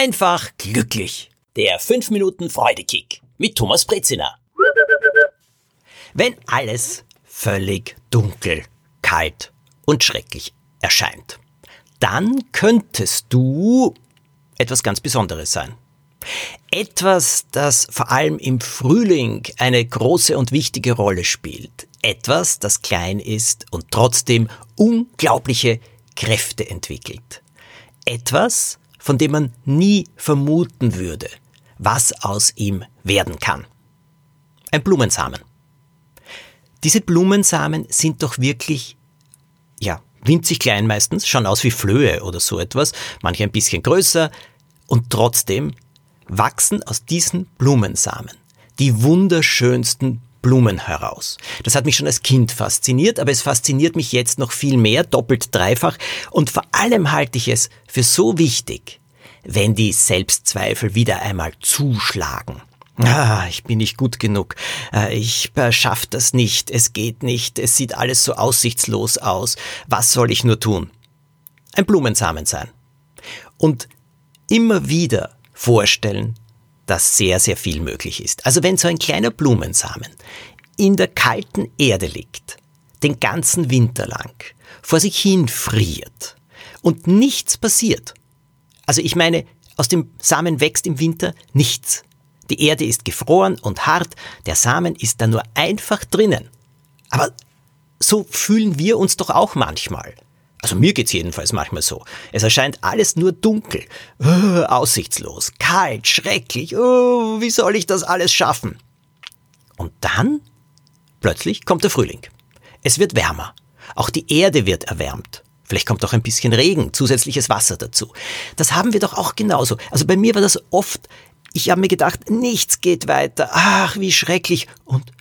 einfach glücklich. Der 5 Minuten Freudekick mit Thomas Brezina. Wenn alles völlig dunkel, kalt und schrecklich erscheint, dann könntest du etwas ganz Besonderes sein. Etwas, das vor allem im Frühling eine große und wichtige Rolle spielt. Etwas, das klein ist und trotzdem unglaubliche Kräfte entwickelt. Etwas, von dem man nie vermuten würde, was aus ihm werden kann. Ein Blumensamen. Diese Blumensamen sind doch wirklich, ja, winzig klein meistens, schauen aus wie Flöhe oder so etwas, manche ein bisschen größer und trotzdem wachsen aus diesen Blumensamen die wunderschönsten Blumen heraus. Das hat mich schon als Kind fasziniert, aber es fasziniert mich jetzt noch viel mehr, doppelt, dreifach. Und vor allem halte ich es für so wichtig, wenn die Selbstzweifel wieder einmal zuschlagen. Ah, ich bin nicht gut genug. Äh, ich schaff das nicht. Es geht nicht. Es sieht alles so aussichtslos aus. Was soll ich nur tun? Ein Blumensamen sein. Und immer wieder vorstellen, dass sehr, sehr viel möglich ist. Also wenn so ein kleiner Blumensamen in der kalten Erde liegt, den ganzen Winter lang, vor sich hin friert und nichts passiert. Also ich meine, aus dem Samen wächst im Winter nichts. Die Erde ist gefroren und hart, der Samen ist da nur einfach drinnen. Aber so fühlen wir uns doch auch manchmal. Also mir geht's jedenfalls manchmal so. Es erscheint alles nur dunkel, oh, aussichtslos, kalt, schrecklich. Oh, wie soll ich das alles schaffen? Und dann plötzlich kommt der Frühling. Es wird wärmer. Auch die Erde wird erwärmt. Vielleicht kommt auch ein bisschen Regen, zusätzliches Wasser dazu. Das haben wir doch auch genauso. Also bei mir war das oft, ich habe mir gedacht, nichts geht weiter. Ach, wie schrecklich. Und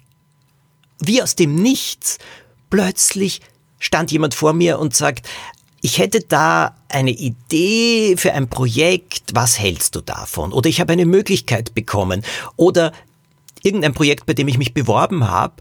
wie aus dem Nichts plötzlich stand jemand vor mir und sagt, ich hätte da eine Idee für ein Projekt, was hältst du davon? Oder ich habe eine Möglichkeit bekommen. Oder irgendein Projekt, bei dem ich mich beworben habe,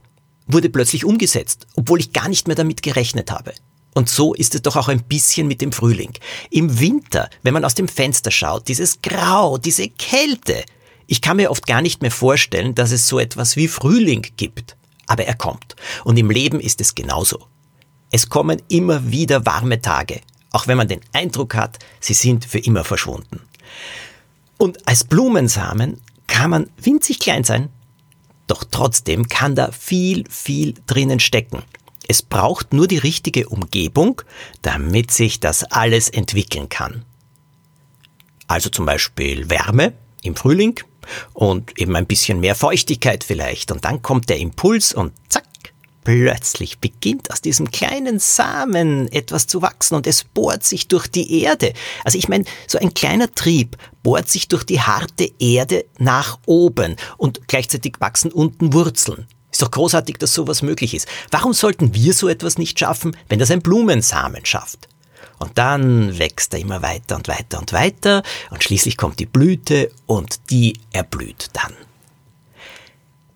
wurde plötzlich umgesetzt, obwohl ich gar nicht mehr damit gerechnet habe. Und so ist es doch auch ein bisschen mit dem Frühling. Im Winter, wenn man aus dem Fenster schaut, dieses Grau, diese Kälte. Ich kann mir oft gar nicht mehr vorstellen, dass es so etwas wie Frühling gibt. Aber er kommt. Und im Leben ist es genauso. Es kommen immer wieder warme Tage, auch wenn man den Eindruck hat, sie sind für immer verschwunden. Und als Blumensamen kann man winzig klein sein, doch trotzdem kann da viel, viel drinnen stecken. Es braucht nur die richtige Umgebung, damit sich das alles entwickeln kann. Also zum Beispiel Wärme im Frühling und eben ein bisschen mehr Feuchtigkeit vielleicht. Und dann kommt der Impuls und zack, Plötzlich beginnt aus diesem kleinen Samen etwas zu wachsen und es bohrt sich durch die Erde. Also ich meine, so ein kleiner Trieb bohrt sich durch die harte Erde nach oben und gleichzeitig wachsen unten Wurzeln. Ist doch großartig, dass sowas möglich ist. Warum sollten wir so etwas nicht schaffen, wenn das ein Blumensamen schafft? Und dann wächst er immer weiter und weiter und weiter und schließlich kommt die Blüte und die erblüht dann.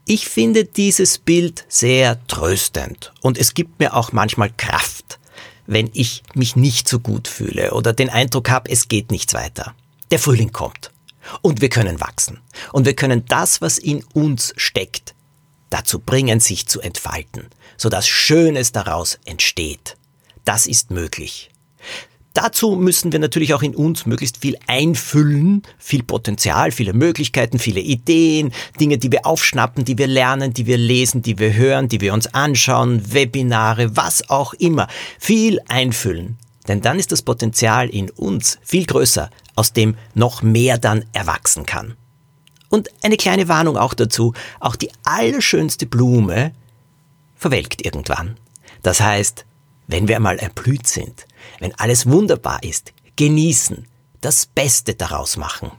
Ich finde dieses Bild sehr tröstend und es gibt mir auch manchmal Kraft, wenn ich mich nicht so gut fühle oder den Eindruck habe, es geht nichts weiter. Der Frühling kommt und wir können wachsen und wir können das, was in uns steckt, dazu bringen, sich zu entfalten, sodass Schönes daraus entsteht. Das ist möglich. Dazu müssen wir natürlich auch in uns möglichst viel einfüllen, viel Potenzial, viele Möglichkeiten, viele Ideen, Dinge, die wir aufschnappen, die wir lernen, die wir lesen, die wir hören, die wir uns anschauen, Webinare, was auch immer. Viel einfüllen. Denn dann ist das Potenzial in uns viel größer, aus dem noch mehr dann erwachsen kann. Und eine kleine Warnung auch dazu, auch die allerschönste Blume verwelkt irgendwann. Das heißt, wenn wir einmal erblüht sind, wenn alles wunderbar ist, genießen, das Beste daraus machen.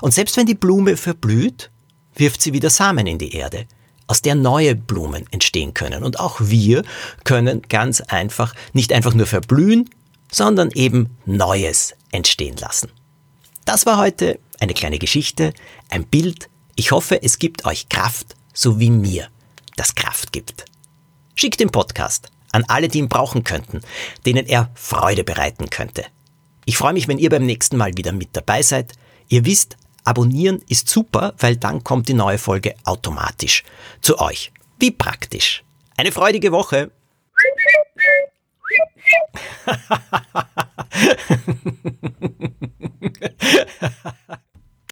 Und selbst wenn die Blume verblüht, wirft sie wieder Samen in die Erde, aus der neue Blumen entstehen können. Und auch wir können ganz einfach nicht einfach nur verblühen, sondern eben Neues entstehen lassen. Das war heute eine kleine Geschichte, ein Bild. Ich hoffe, es gibt euch Kraft, so wie mir das Kraft gibt. Schickt den Podcast an alle, die ihn brauchen könnten, denen er Freude bereiten könnte. Ich freue mich, wenn ihr beim nächsten Mal wieder mit dabei seid. Ihr wisst, abonnieren ist super, weil dann kommt die neue Folge automatisch zu euch. Wie praktisch. Eine freudige Woche.